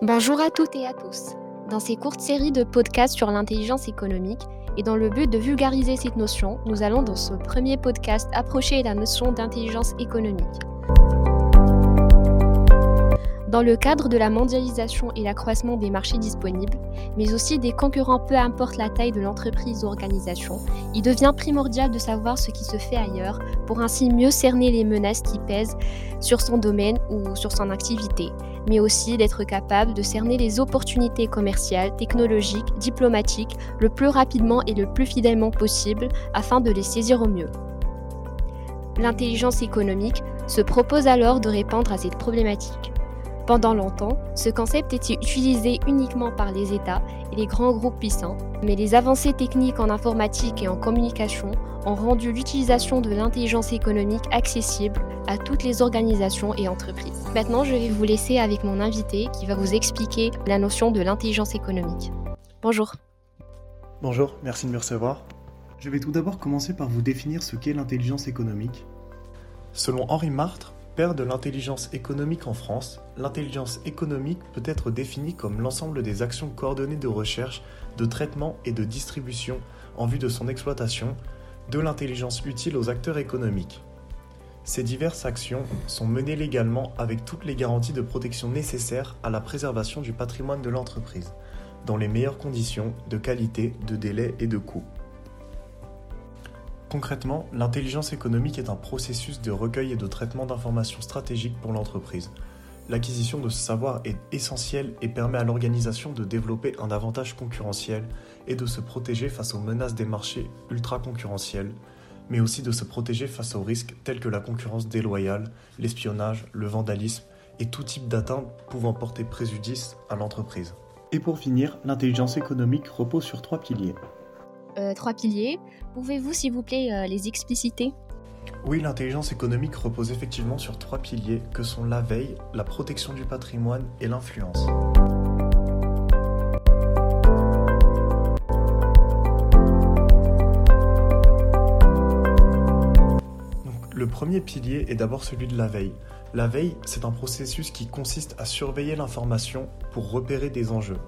Bonjour à toutes et à tous. Dans ces courtes séries de podcasts sur l'intelligence économique, et dans le but de vulgariser cette notion, nous allons dans ce premier podcast approcher la notion d'intelligence économique. Dans le cadre de la mondialisation et l'accroissement des marchés disponibles, mais aussi des concurrents peu importe la taille de l'entreprise ou organisation, il devient primordial de savoir ce qui se fait ailleurs pour ainsi mieux cerner les menaces qui pèsent sur son domaine ou sur son activité, mais aussi d'être capable de cerner les opportunités commerciales, technologiques, diplomatiques le plus rapidement et le plus fidèlement possible afin de les saisir au mieux. L'intelligence économique se propose alors de répondre à cette problématique. Pendant longtemps, ce concept était utilisé uniquement par les États et les grands groupes puissants, mais les avancées techniques en informatique et en communication ont rendu l'utilisation de l'intelligence économique accessible à toutes les organisations et entreprises. Maintenant, je vais vous laisser avec mon invité qui va vous expliquer la notion de l'intelligence économique. Bonjour. Bonjour, merci de me recevoir. Je vais tout d'abord commencer par vous définir ce qu'est l'intelligence économique. Selon Henri Martre, père de l'intelligence économique en France, l'intelligence économique peut être définie comme l'ensemble des actions coordonnées de recherche, de traitement et de distribution en vue de son exploitation, de l'intelligence utile aux acteurs économiques. Ces diverses actions sont menées légalement avec toutes les garanties de protection nécessaires à la préservation du patrimoine de l'entreprise, dans les meilleures conditions de qualité, de délai et de coût. Concrètement, l'intelligence économique est un processus de recueil et de traitement d'informations stratégiques pour l'entreprise. L'acquisition de ce savoir est essentielle et permet à l'organisation de développer un avantage concurrentiel et de se protéger face aux menaces des marchés ultra-concurrentiels, mais aussi de se protéger face aux risques tels que la concurrence déloyale, l'espionnage, le vandalisme et tout type d'atteinte pouvant porter préjudice à l'entreprise. Et pour finir, l'intelligence économique repose sur trois piliers. Euh, trois piliers. Pouvez-vous, s'il vous plaît, euh, les expliciter? Oui, l'intelligence économique repose effectivement sur trois piliers que sont la veille, la protection du patrimoine et l'influence. le premier pilier est d'abord celui de la veille. La veille, c'est un processus qui consiste à surveiller l'information pour repérer des enjeux.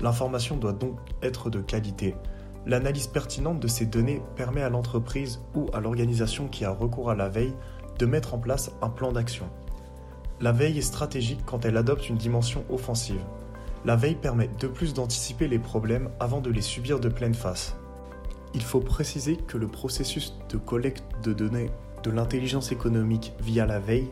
L'information doit donc être de qualité, L'analyse pertinente de ces données permet à l'entreprise ou à l'organisation qui a recours à la veille de mettre en place un plan d'action. La veille est stratégique quand elle adopte une dimension offensive. La veille permet de plus d'anticiper les problèmes avant de les subir de pleine face. Il faut préciser que le processus de collecte de données de l'intelligence économique via la veille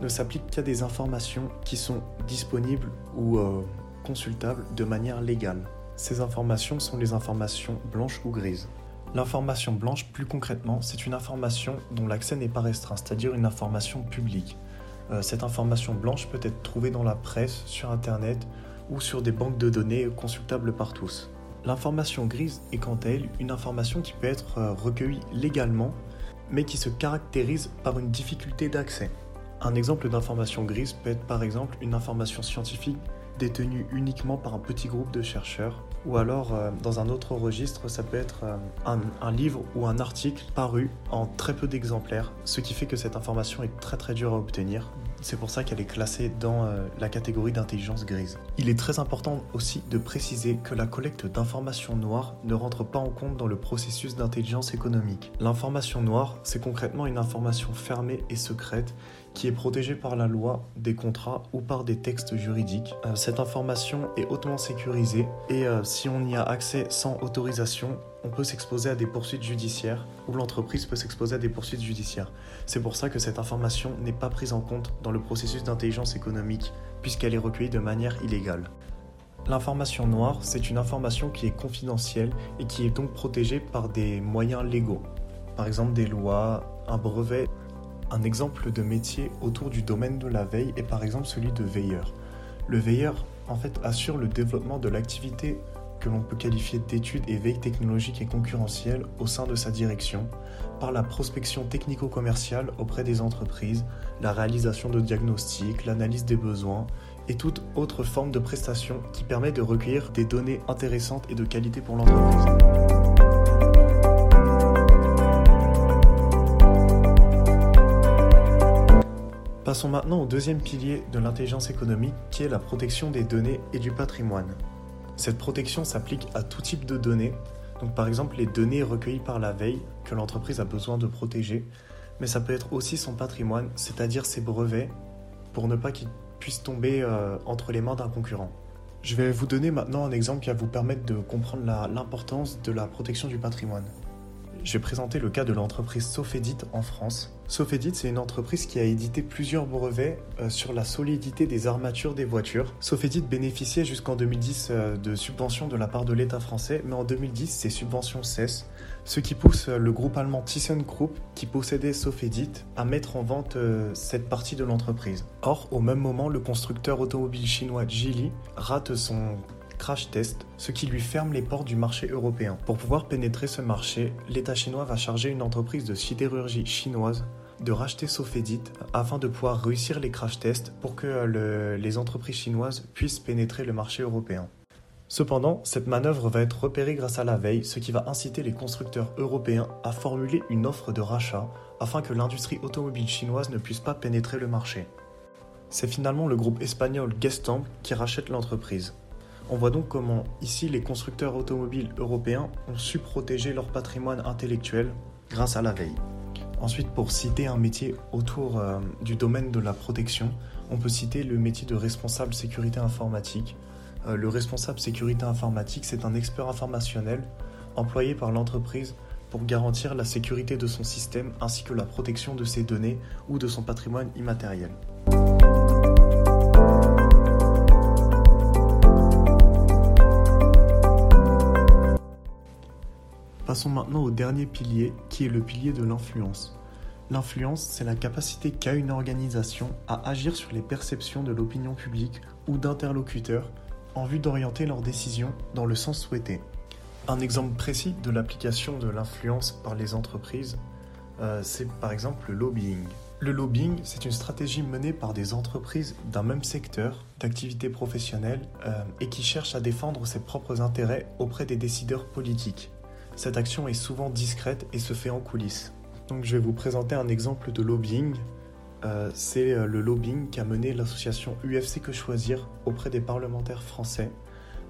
ne s'applique qu'à des informations qui sont disponibles ou euh, consultables de manière légale. Ces informations sont les informations blanches ou grises. L'information blanche, plus concrètement, c'est une information dont l'accès n'est pas restreint, c'est-à-dire une information publique. Euh, cette information blanche peut être trouvée dans la presse, sur Internet ou sur des banques de données consultables par tous. L'information grise est quant à elle une information qui peut être euh, recueillie légalement, mais qui se caractérise par une difficulté d'accès. Un exemple d'information grise peut être par exemple une information scientifique détenue uniquement par un petit groupe de chercheurs ou alors, euh, dans un autre registre, ça peut être euh, un, livre ou un article paru en très peu d'exemplaires, ce qui fait que cette information est très très dure à obtenir. C'est pour ça qu'elle est classée dans euh, la catégorie d'intelligence grise. Il est très important aussi de préciser que la collecte d'informations noires ne rentre pas en compte dans le processus d'intelligence économique. L'information noire, c'est concrètement une information fermée et secrète qui est protégée par la loi, des contrats ou par des textes juridiques. cette information est hautement sécurisée et si on y a accès sans autorisation, on peut s'exposer à des poursuites judiciaires ou l'entreprise peut s'exposer à des poursuites judiciaires. C'est pour ça que cette information n'est pas prise en compte dans le processus d'intelligence économique puisqu'elle est recueillie de manière illégale. L'information noire, c'est une information qui est confidentielle et qui est donc protégée par des moyens légaux, par exemple des lois, un brevet. Un exemple de métier autour du domaine de la veille est par exemple celui de veilleur. Le veilleur en fait assure le développement de l'activité que l'on peut qualifier d'études et veille technologique et concurrentielle au sein de sa direction, par la prospection technico-commerciale auprès des entreprises, la réalisation de diagnostics, l'analyse des besoins et toute autre forme de prestation qui permet de recueillir des données intéressantes et de qualité pour l'entreprise. Passons maintenant au deuxième pilier de l'intelligence économique qui est la protection des données et du patrimoine. Cette protection s'applique à tout type de données, donc par exemple les données recueillies par la veille que l'entreprise a besoin de protéger, mais ça peut être aussi son patrimoine, c'est-à-dire ses brevets, pour ne pas qu'ils puissent tomber euh, entre les mains d'un concurrent. Je vais vous donner maintenant un exemple qui va vous permettre de comprendre l'importance de la protection du patrimoine. Je vais présenter le cas de l'entreprise Sofedit en France. Sofedit, c'est une entreprise qui a édité plusieurs brevets euh, sur la solidité des armatures des voitures. Sofedit bénéficiait jusqu'en 2010 euh, de subventions de la part de l'État français, mais en 2010, ces subventions cessent, ce qui pousse euh, le groupe allemand ThyssenKrupp, qui possédait Sofedit, à mettre en vente cette partie de l'entreprise. Or, au même moment, le constructeur automobile chinois Geely rate son crash test, ce qui lui ferme les portes du marché européen. Pour pouvoir pénétrer ce marché, l'État chinois va charger une entreprise de sidérurgie chinoise de racheter Sofedit afin de pouvoir réussir les crash tests pour que les entreprises chinoises puissent pénétrer le marché européen. Cependant, cette manœuvre va être repérée grâce à la veille, ce qui va inciter les constructeurs européens à formuler une offre de rachat afin que l'industrie automobile chinoise ne puisse pas pénétrer le marché. C'est finalement le groupe espagnol Gestamp qui rachète l'entreprise. On voit donc comment ici les constructeurs automobiles européens ont su protéger leur patrimoine intellectuel grâce à la veille. Ensuite, pour citer un métier autour euh, du domaine de la protection, on peut citer le métier de responsable sécurité informatique. Euh, le responsable sécurité informatique, c'est un expert informationnel employé par l'entreprise pour garantir la sécurité de son système ainsi que la protection de ses données ou de son patrimoine immatériel. Passons maintenant au dernier pilier, qui est le pilier de l'influence. L'influence, c'est la capacité qu'a une organisation à agir sur les perceptions de l'opinion publique ou d'interlocuteurs en vue d'orienter leurs décisions dans le sens souhaité. Un exemple précis de l'application de l'influence par les entreprises, euh, c'est par exemple le lobbying. Le lobbying, c'est une stratégie menée par des entreprises d'un même secteur d'activité professionnelle euh, et qui cherchent à défendre ses propres intérêts auprès des décideurs politiques. Cette action est souvent discrète et se fait en coulisses. Donc je vais vous présenter un exemple de lobbying. Euh, c'est euh, le lobbying qu'a mené l'association UFC Que Choisir auprès des parlementaires français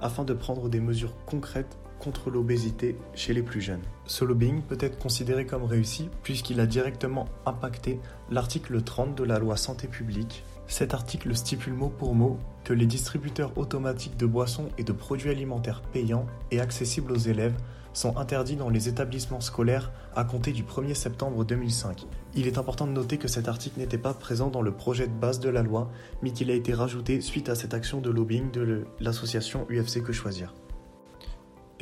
afin de prendre des mesures concrètes contre l'obésité chez les plus jeunes. Ce lobbying peut être considéré comme réussi puisqu'il a directement impacté l'article 30 de la loi santé publique. Cet article stipule mot pour mot que les distributeurs automatiques de boissons et de produits alimentaires payants et accessibles aux élèves sont interdits dans les établissements scolaires à compter du 1er septembre 2005. Il est important de noter que cet article n'était pas présent dans le projet de base de la loi, mais qu'il a été rajouté suite à cette action de lobbying de l'association UFC Que Choisir.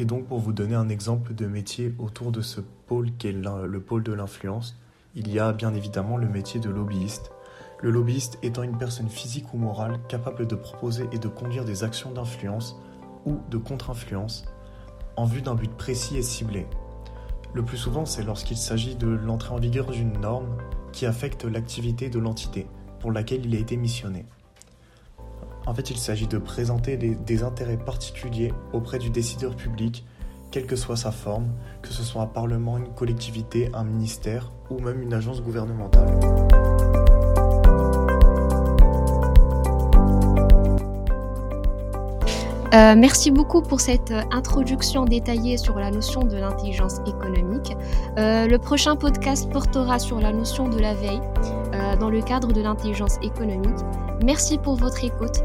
Et donc pour vous donner un exemple de métier autour de ce pôle qui est le pôle de l'influence, il y a bien évidemment le métier de lobbyiste. Le lobbyiste étant une personne physique ou morale capable de proposer et de conduire des actions d'influence ou de contre-influence en vue d'un but précis et ciblé. Le plus souvent, c'est lorsqu'il s'agit de l'entrée en vigueur d'une norme qui affecte l'activité de l'entité pour laquelle il a été missionné. En fait, il s'agit de présenter des, intérêts particuliers auprès du décideur public, quelle que soit sa forme, que ce soit un parlement, une collectivité, un ministère ou même une agence gouvernementale. Euh, merci beaucoup pour cette euh, introduction détaillée sur la notion de l'intelligence économique. Euh, le prochain podcast portera sur la notion de la veille dans le cadre de l'intelligence économique. Merci pour votre écoute